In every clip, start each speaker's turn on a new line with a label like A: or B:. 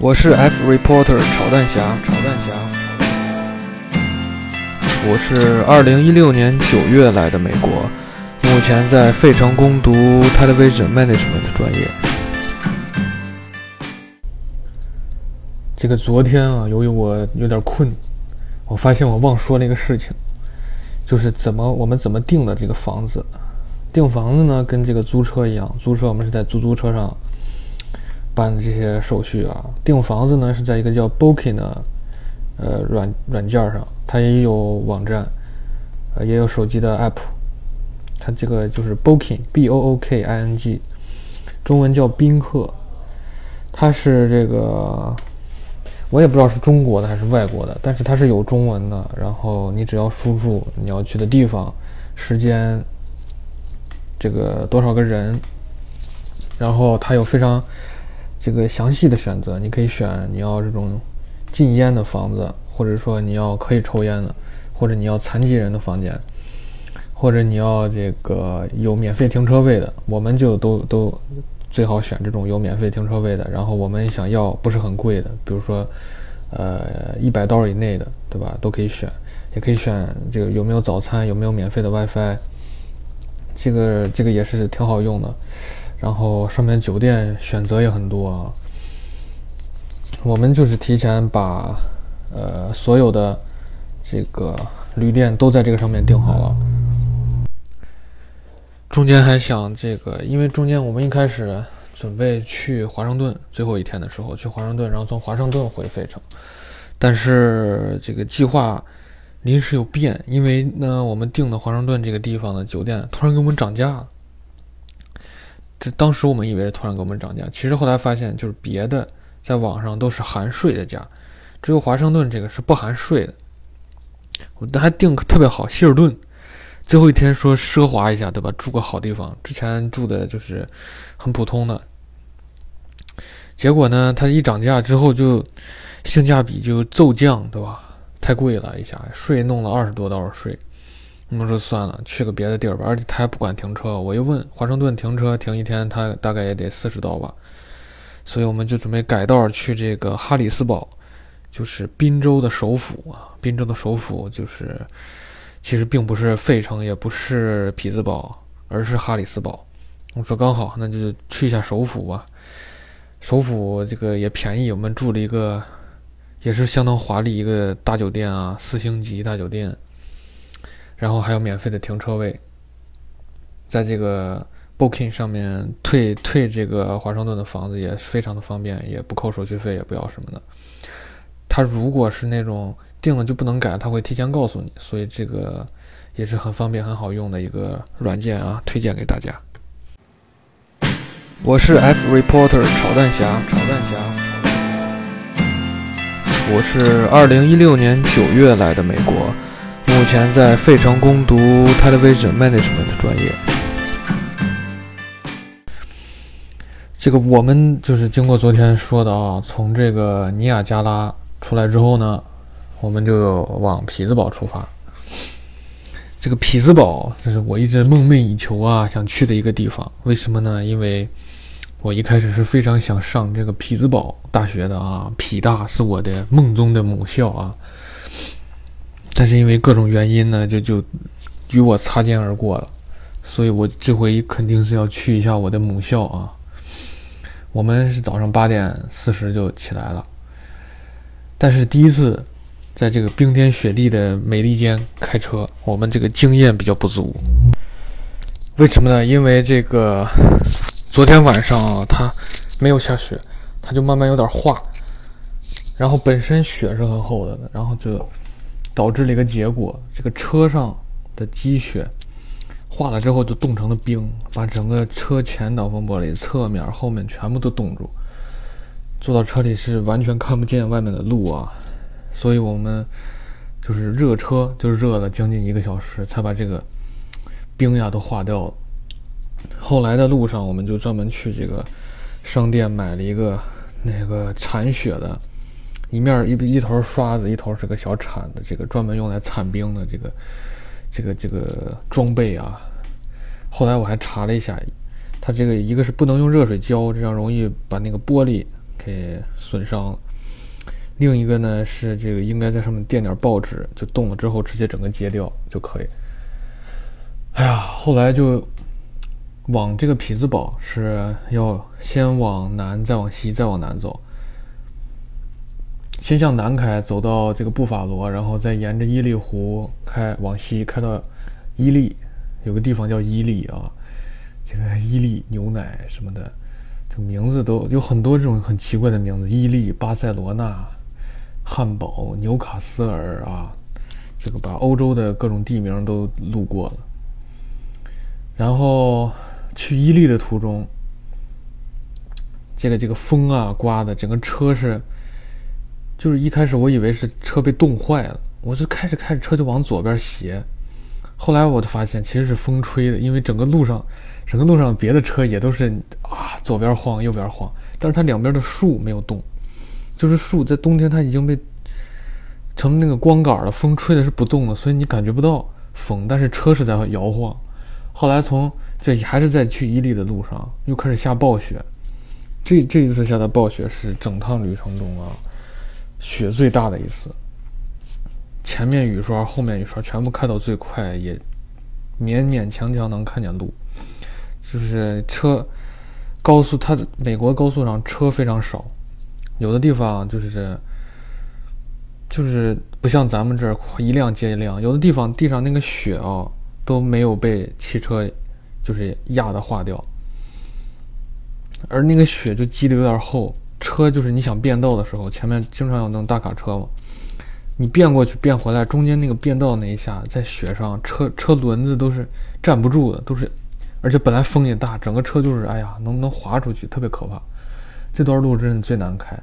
A: 我是 F reporter 炒蛋侠，炒蛋侠。我是二零一六年九月来的美国，目前在费城攻读 Television Management 专业。这个昨天啊，由于我有点困，我发现我忘说了一个事情，就是怎么我们怎么定的这个房子。订房子呢，跟这个租车一样，租车我们是在租租车上办这些手续啊。订房子呢是在一个叫 Booking 的呃软软件上，它也有网站，呃也有手机的 app。它这个就是 Booking，B O O K I N G，中文叫宾客。它是这个我也不知道是中国的还是外国的，但是它是有中文的。然后你只要输入你要去的地方、时间。这个多少个人，然后它有非常这个详细的选择，你可以选你要这种禁烟的房子，或者说你要可以抽烟的，或者你要残疾人的房间，或者你要这个有免费停车位的，我们就都都最好选这种有免费停车位的。然后我们想要不是很贵的，比如说呃一百刀以内的，对吧？都可以选，也可以选这个有没有早餐，有没有免费的 WiFi。这个这个也是挺好用的，然后上面酒店选择也很多啊。我们就是提前把呃所有的这个旅店都在这个上面订好了。中间还想这个，因为中间我们一开始准备去华盛顿，最后一天的时候去华盛顿，然后从华盛顿回费城，但是这个计划。临时有变，因为呢，我们订的华盛顿这个地方的酒店突然给我们涨价了。这当时我们以为是突然给我们涨价，其实后来发现就是别的在网上都是含税的价，只有华盛顿这个是不含税的。我还订特别好，希尔顿，最后一天说奢华一下，对吧？住个好地方，之前住的就是很普通的。结果呢，它一涨价之后就性价比就骤降，对吧？太贵了，一下税弄了二十多道税，我们说算了，去个别的地儿吧。而且他还不管停车，我又问华盛顿停车停一天，他大概也得四十刀吧。所以我们就准备改道去这个哈里斯堡，就是宾州的首府啊。宾州的首府就是其实并不是费城，也不是匹兹堡，而是哈里斯堡。我说刚好，那就去一下首府吧。首府这个也便宜，我们住了一个。也是相当华丽一个大酒店啊，四星级大酒店，然后还有免费的停车位，在这个 Booking 上面退退这个华盛顿的房子也非常的方便，也不扣手续费，也不要什么的。他如果是那种定了就不能改，他会提前告诉你，所以这个也是很方便很好用的一个软件啊，推荐给大家。我是 F Reporter 炒蛋侠，炒蛋侠。我是二零一六年九月来的美国，目前在费城攻读 Television Management 的专业。这个我们就是经过昨天说的啊，从这个尼亚加拉出来之后呢，我们就往匹兹堡出发。这个匹兹堡这是我一直梦寐以求啊，想去的一个地方。为什么呢？因为我一开始是非常想上这个匹兹堡大学的啊，匹大是我的梦中的母校啊。但是因为各种原因呢，就就与我擦肩而过了。所以我这回肯定是要去一下我的母校啊。我们是早上八点四十就起来了，但是第一次在这个冰天雪地的美利坚开车，我们这个经验比较不足。为什么呢？因为这个。昨天晚上啊，它没有下雪，它就慢慢有点化。然后本身雪是很厚的，然后就导致了一个结果：这个车上的积雪化了之后就冻成了冰，把整个车前挡风玻璃、侧面、后面全部都冻住。坐到车里是完全看不见外面的路啊，所以我们就是热车，就热了将近一个小时，才把这个冰呀都化掉了。后来的路上，我们就专门去这个商店买了一个那个铲雪的，一面一一头刷子，一头是个小铲子，这个专门用来铲冰的这个这个这个装备啊。后来我还查了一下，它这个一个是不能用热水浇，这样容易把那个玻璃给损伤了。另一个呢是这个应该在上面垫点报纸，就冻了之后直接整个揭掉就可以。哎呀，后来就往这个匹兹堡是要先往南，再往西，再往南走。先向南开，走到这个布法罗，然后再沿着伊利湖开往西，开到伊利，有个地方叫伊利啊，这个伊利牛奶什么的，这名字都有很多这种很奇怪的名字，伊利、巴塞罗那、汉堡、纽卡斯尔啊，这个把欧洲的各种地名都路过了。然后去伊利的途中，这个这个风啊刮的，整个车是。就是一开始我以为是车被冻坏了，我就开着开着车就往左边斜，后来我就发现其实是风吹的，因为整个路上，整个路上别的车也都是啊左边晃右边晃，但是它两边的树没有动，就是树在冬天它已经被成那个光杆了，风吹的是不动的，所以你感觉不到风，但是车是在摇晃。后来从这还是在去伊犁的路上又开始下暴雪，这这一次下的暴雪是整趟旅程中啊。雪最大的一次，前面雨刷、后面雨刷全部开到最快，也勉勉强强能看见路。就是车高速，它美国高速上车非常少，有的地方就是就是不像咱们这儿一辆接一辆，有的地方地上那个雪啊都没有被汽车就是压的化掉，而那个雪就积的有点厚。车就是你想变道的时候，前面经常有那种大卡车嘛，你变过去变回来，中间那个变道那一下，在雪上，车车轮子都是站不住的，都是，而且本来风也大，整个车就是哎呀，能不能滑出去，特别可怕。这段路真的最难开，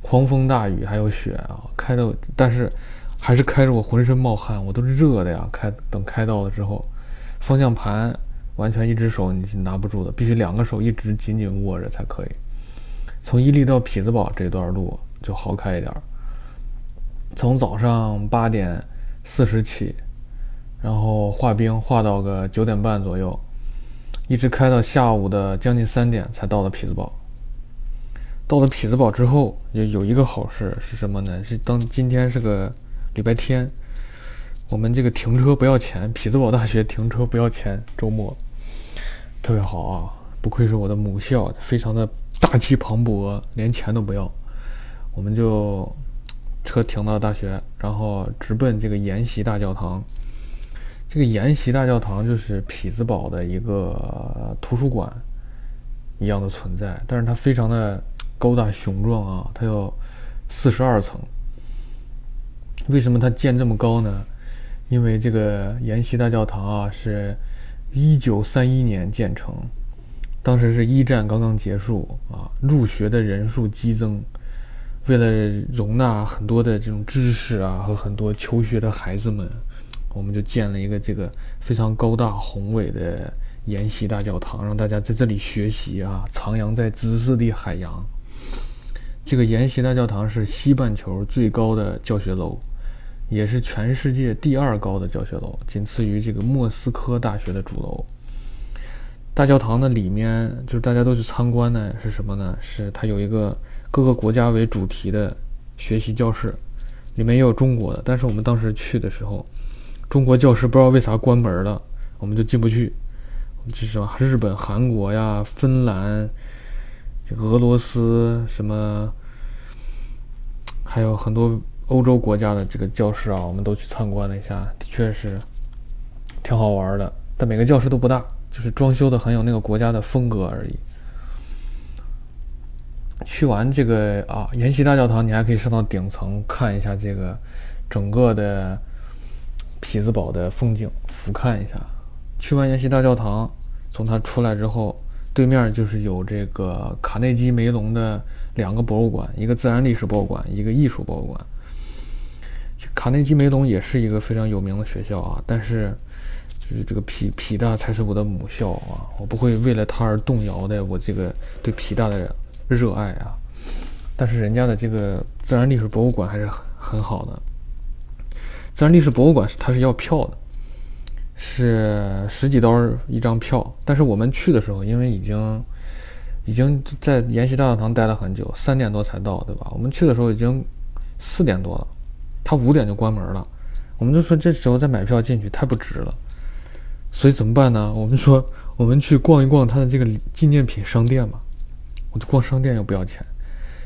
A: 狂风大雨还有雪啊，开的，但是还是开着我浑身冒汗，我都是热的呀。开等开到了之后，方向盘完全一只手你是拿不住的，必须两个手一直紧紧握着才可以。从伊利到匹兹堡这段路就好开一点。从早上八点四十起，然后化冰化到个九点半左右，一直开到下午的将近三点才到了匹兹堡。到了匹兹堡之后，有有一个好事是什么呢？是当今天是个礼拜天，我们这个停车不要钱，匹兹堡大学停车不要钱，周末特别好啊！不愧是我的母校，非常的。大气磅礴，连钱都不要，我们就车停到大学，然后直奔这个研习大教堂。这个研习大教堂就是匹兹堡的一个图书馆一样的存在，但是它非常的高大雄壮啊，它有四十二层。为什么它建这么高呢？因为这个研习大教堂啊，是一九三一年建成。当时是一战刚刚结束啊，入学的人数激增，为了容纳很多的这种知识啊和很多求学的孩子们，我们就建了一个这个非常高大宏伟的研习大教堂，让大家在这里学习啊，徜徉在知识的海洋。这个研习大教堂是西半球最高的教学楼，也是全世界第二高的教学楼，仅次于这个莫斯科大学的主楼。大教堂的里面，就是大家都去参观呢，是什么呢？是它有一个各个国家为主题的学习教室，里面也有中国的。但是我们当时去的时候，中国教室不知道为啥关门了，我们就进不去。这是什么？日本、韩国呀、芬兰、俄罗斯什么，还有很多欧洲国家的这个教室啊，我们都去参观了一下，的确是挺好玩的。但每个教室都不大。就是装修的很有那个国家的风格而已。去完这个啊，延禧大教堂，你还可以上到顶层看一下这个整个的匹兹堡的风景，俯瞰一下。去完延禧大教堂，从它出来之后，对面就是有这个卡内基梅隆的两个博物馆，一个自然历史博物馆，一个艺术博物馆。卡内基梅隆也是一个非常有名的学校啊，但是。这个皮皮大才是我的母校啊！我不会为了它而动摇的，我这个对皮大的热爱啊！但是人家的这个自然历史博物馆还是很很好的。自然历史博物馆它是要票的，是十几刀一张票。但是我们去的时候，因为已经已经在延禧大教堂待了很久，三点多才到，对吧？我们去的时候已经四点多了，他五点就关门了。我们就说这时候再买票进去太不值了，所以怎么办呢？我们说我们去逛一逛他的这个纪念品商店吧。我就逛商店又不要钱，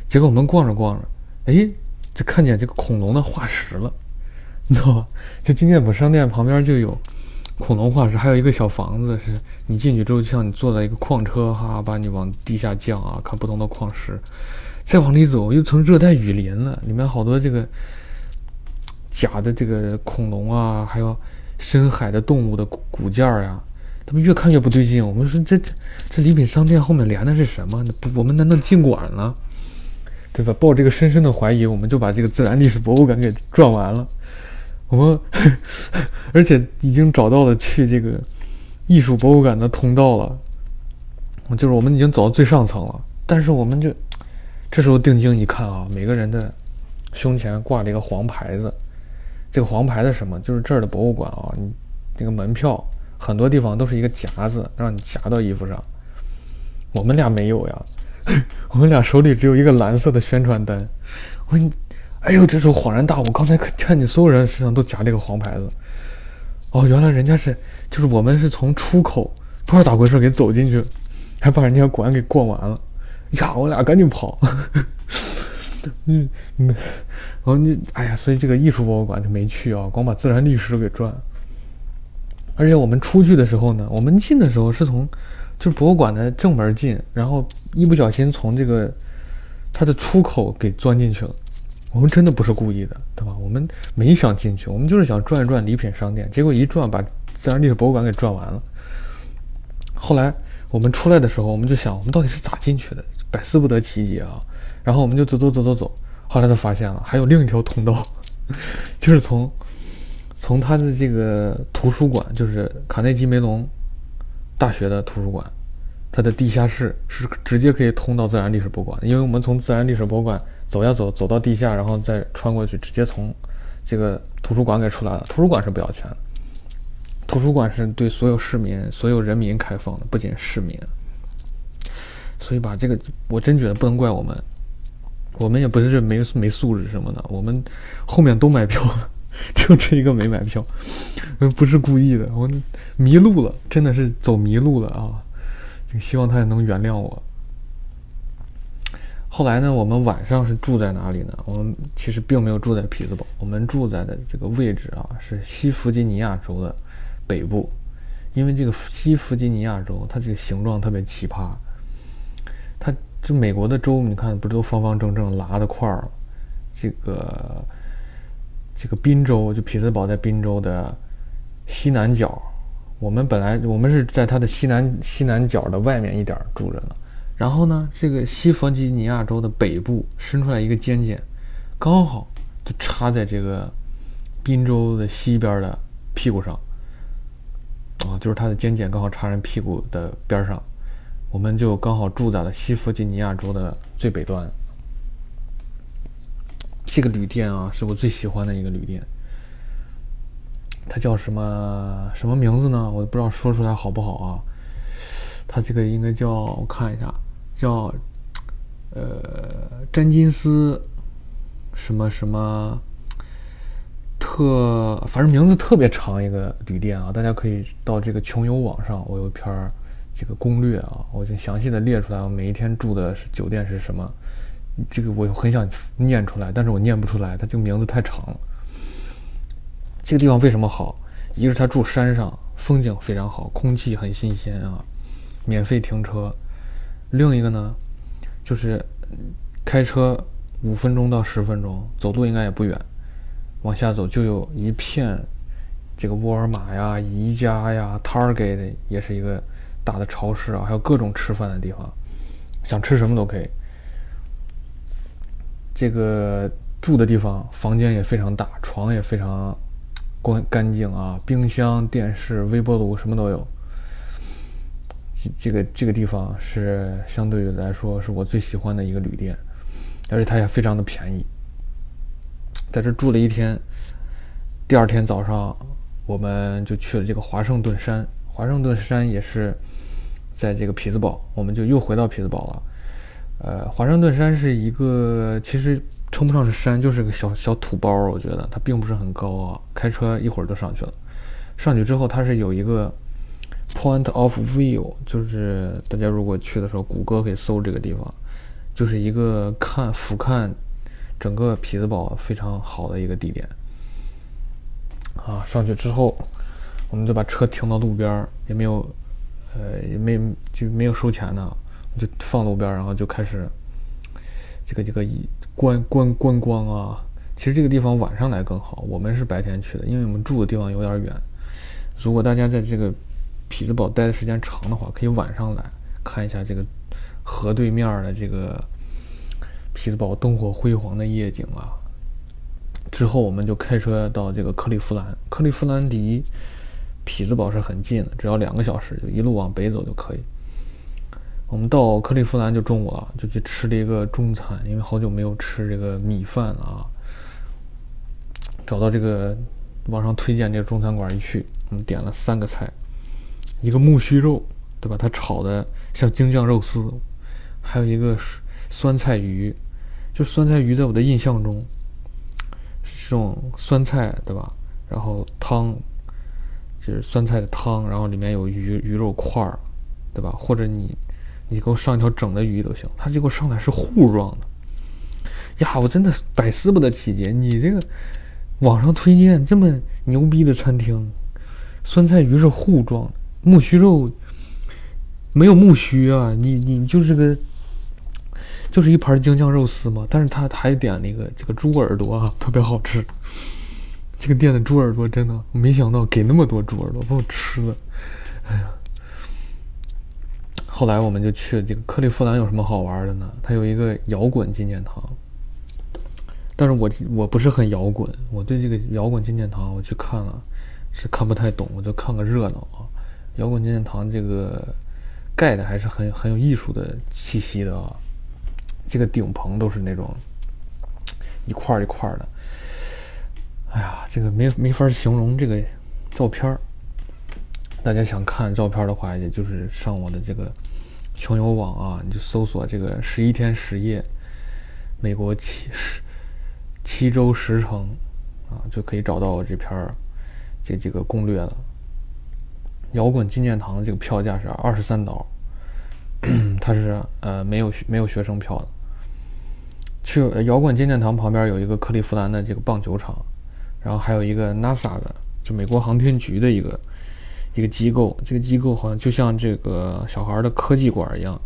A: 结果我们逛着逛着，哎，就看见这个恐龙的化石了，你知道吧？这纪念品商店旁边就有。恐龙化石，还有一个小房子，是你进去之后，就像你坐在一个矿车，哈，把你往地下降啊，看不同的矿石。再往里走，又成热带雨林了，里面好多这个假的这个恐龙啊，还有深海的动物的骨件儿呀。他们越看越不对劲，我们说这这这礼品商店后面连的是什么？不，我们难道进馆了？对吧？抱这个深深的怀疑，我们就把这个自然历史博物馆给转完了。我们 而且已经找到了去这个艺术博物馆的通道了，就是我们已经走到最上层了。但是我们就这时候定睛一看啊，每个人的胸前挂了一个黄牌子。这个黄牌的什么？就是这儿的博物馆啊，你那个门票很多地方都是一个夹子，让你夹到衣服上。我们俩没有呀，我们俩手里只有一个蓝色的宣传单。我。哎呦！这时候恍然大悟，刚才看见所有人身上都夹这个黄牌子。哦，原来人家是，就是我们是从出口不知道咋回事给走进去，还把人家馆给逛完了。呀，我俩赶紧跑。嗯嗯，然后你，哎呀，所以这个艺术博物馆就没去啊，光把自然历史给转。而且我们出去的时候呢，我们进的时候是从就是博物馆的正门进，然后一不小心从这个它的出口给钻进去了。我们真的不是故意的，对吧？我们没想进去，我们就是想转一转礼品商店，结果一转把自然历史博物馆给转完了。后来我们出来的时候，我们就想，我们到底是咋进去的？百思不得其解啊！然后我们就走走走走走，后来就发现了，还有另一条通道，就是从从他的这个图书馆，就是卡内基梅隆大学的图书馆，它的地下室是直接可以通到自然历史博物馆，因为我们从自然历史博物馆。走呀走，走到地下，然后再穿过去，直接从这个图书馆给出来了。图书馆是不要钱的，图书馆是对所有市民、所有人民开放的，不仅市民。所以吧，这个我真觉得不能怪我们，我们也不是没没素质什么的，我们后面都买票了，就这一个没买票，不是故意的，我迷路了，真的是走迷路了啊！希望他也能原谅我。后来呢，我们晚上是住在哪里呢？我们其实并没有住在匹兹堡，我们住在的这个位置啊，是西弗吉尼亚州的北部。因为这个西弗吉尼亚州，它这个形状特别奇葩。就美国的州，你看不都方方正正拉的块儿？这个这个宾州，就匹兹堡在宾州的西南角。我们本来我们是在它的西南西南角的外面一点住着呢。然后呢，这个西弗吉尼亚州的北部伸出来一个尖尖，刚好就插在这个宾州的西边的屁股上，啊，就是它的尖尖刚好插人屁股的边上，我们就刚好住在了西弗吉尼亚州的最北端。这个旅店啊，是我最喜欢的一个旅店，它叫什么什么名字呢？我不知道说出来好不好啊？它这个应该叫我看一下。叫，呃，詹金斯，什么什么，特，反正名字特别长一个旅店啊，大家可以到这个穷游网上，我有一篇儿这个攻略啊，我就详细的列出来，我每一天住的是酒店是什么，这个我很想念出来，但是我念不出来，它这个名字太长了。这个地方为什么好？一个是它住山上，风景非常好，空气很新鲜啊，免费停车。另一个呢，就是开车五分钟到十分钟，走路应该也不远。往下走就有一片这个沃尔玛呀、宜家呀、Target 也是一个大的超市啊，还有各种吃饭的地方，想吃什么都可以。这个住的地方房间也非常大，床也非常干干净啊，冰箱、电视、微波炉什么都有。这个这个地方是相对于来说是我最喜欢的一个旅店，而且它也非常的便宜。在这住了一天，第二天早上我们就去了这个华盛顿山。华盛顿山也是在这个匹兹堡，我们就又回到匹兹堡了。呃，华盛顿山是一个，其实称不上是山，就是个小小土包。我觉得它并不是很高啊，开车一会儿就上去了。上去之后，它是有一个 point of view，就是大家如果去的时候，谷歌可以搜这个地方，就是一个看俯瞰整个匹兹堡非常好的一个地点。啊，上去之后，我们就把车停到路边，也没有，呃，也没就没有收钱的。就放路边，然后就开始这个这个观观观光啊。其实这个地方晚上来更好。我们是白天去的，因为我们住的地方有点远。如果大家在这个匹兹堡待的时间长的话，可以晚上来看一下这个河对面的这个匹兹堡灯火辉煌的夜景啊。之后我们就开车到这个克利夫兰。克利夫兰离匹兹堡是很近的，只要两个小时，就一路往北走就可以。我们到克利夫兰就中午了，就去吃了一个中餐，因为好久没有吃这个米饭了啊。找到这个网上推荐这个中餐馆一去，我们点了三个菜，一个木须肉，对吧？它炒的像京酱肉丝，还有一个酸菜鱼，就酸菜鱼在我的印象中是这种酸菜，对吧？然后汤就是酸菜的汤，然后里面有鱼鱼肉块儿，对吧？或者你。你给我上一条整的鱼都行，他结果上来是糊状的，呀，我真的百思不得其解。你这个网上推荐这么牛逼的餐厅，酸菜鱼是糊状的，木须肉没有木须啊，你你就是个就是一盘京酱肉丝嘛。但是他还点了一个这个猪耳朵啊，特别好吃。这个店的猪耳朵真的，我没想到给那么多猪耳朵，把我吃了，哎呀。后来我们就去了这个克利夫兰，有什么好玩的呢？它有一个摇滚纪念堂，但是我我不是很摇滚，我对这个摇滚纪念堂我去看了，是看不太懂，我就看个热闹啊。摇滚纪念堂这个盖的还是很很有艺术的气息的啊，这个顶棚都是那种一块一块的，哎呀，这个没没法形容这个照片儿。大家想看照片的话，也就是上我的这个。穷游网啊，你就搜索这个十一天十夜，美国七十七周十城啊，就可以找到我这篇儿这这个攻略了。摇滚纪念堂这个票价是二十三刀，它是呃没有没有学生票的。去摇滚纪念堂旁边有一个克利夫兰的这个棒球场，然后还有一个 NASA 的，就美国航天局的一个。一个机构，这个机构好像就像这个小孩的科技馆一样。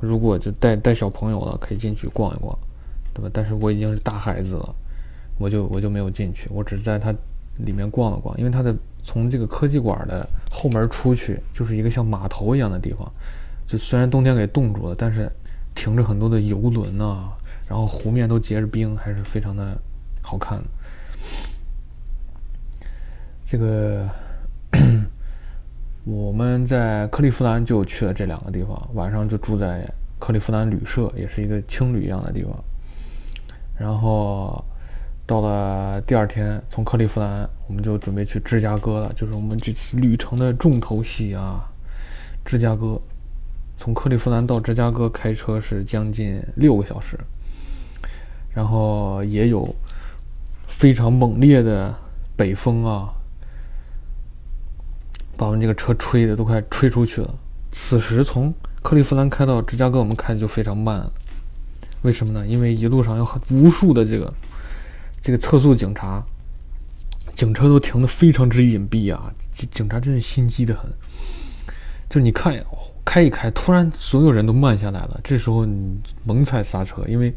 A: 如果就带带小朋友了，可以进去逛一逛，对吧？但是我已经是大孩子了，我就我就没有进去，我只是在它里面逛了逛。因为它的从这个科技馆的后门出去，就是一个像码头一样的地方。就虽然冬天给冻住了，但是停着很多的游轮啊，然后湖面都结着冰，还是非常的好看的。这个。我们在克利夫兰就去了这两个地方，晚上就住在克利夫兰旅社，也是一个青旅一样的地方。然后到了第二天，从克利夫兰我们就准备去芝加哥了，就是我们这次旅程的重头戏啊！芝加哥，从克利夫兰到芝加哥开车是将近六个小时，然后也有非常猛烈的北风啊。把我们这个车吹的都快吹出去了。此时从克利夫兰开到芝加哥，我们开的就非常慢。为什么呢？因为一路上有很无数的这个这个测速警察，警车都停的非常之隐蔽啊！警警察真是心机的很。就你看，开一开，突然所有人都慢下来了。这时候你猛踩刹车，因为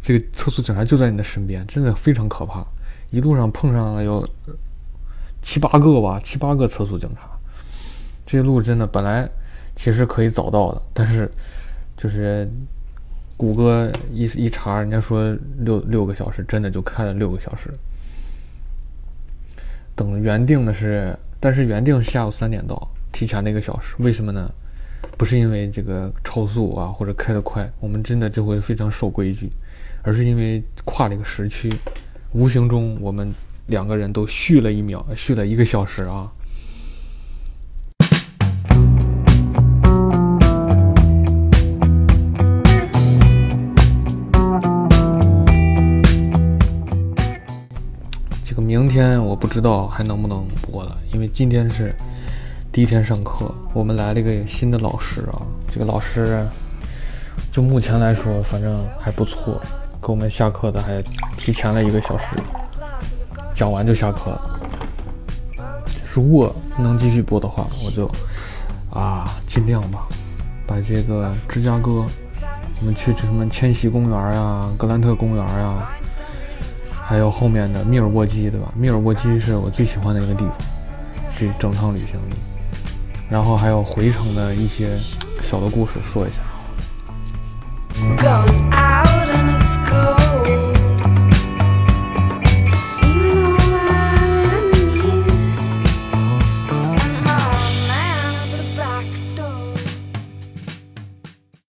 A: 这个测速警察就在你的身边，真的非常可怕。一路上碰上了有七八个吧，七八个测速警察。这路真的本来其实可以早到的，但是就是谷歌一一查，人家说六六个小时，真的就开了六个小时。等原定的是，但是原定下午三点到，提前了一个小时。为什么呢？不是因为这个超速啊，或者开得快，我们真的这回非常守规矩，而是因为跨了一个时区，无形中我们两个人都续了一秒，续了一个小时啊。天我不知道还能不能播了，因为今天是第一天上课，我们来了一个新的老师啊，这个老师就目前来说反正还不错，给我们下课的还提前了一个小时，讲完就下课了。如果能继续播的话，我就啊尽量吧，把这个芝加哥，我们去什么千禧公园呀、格兰特公园呀，还有后面的密尔沃基，对吧？密尔沃基是我最喜欢的一个地方，这整趟旅行里，然后还有回程的一些小的故事说一下。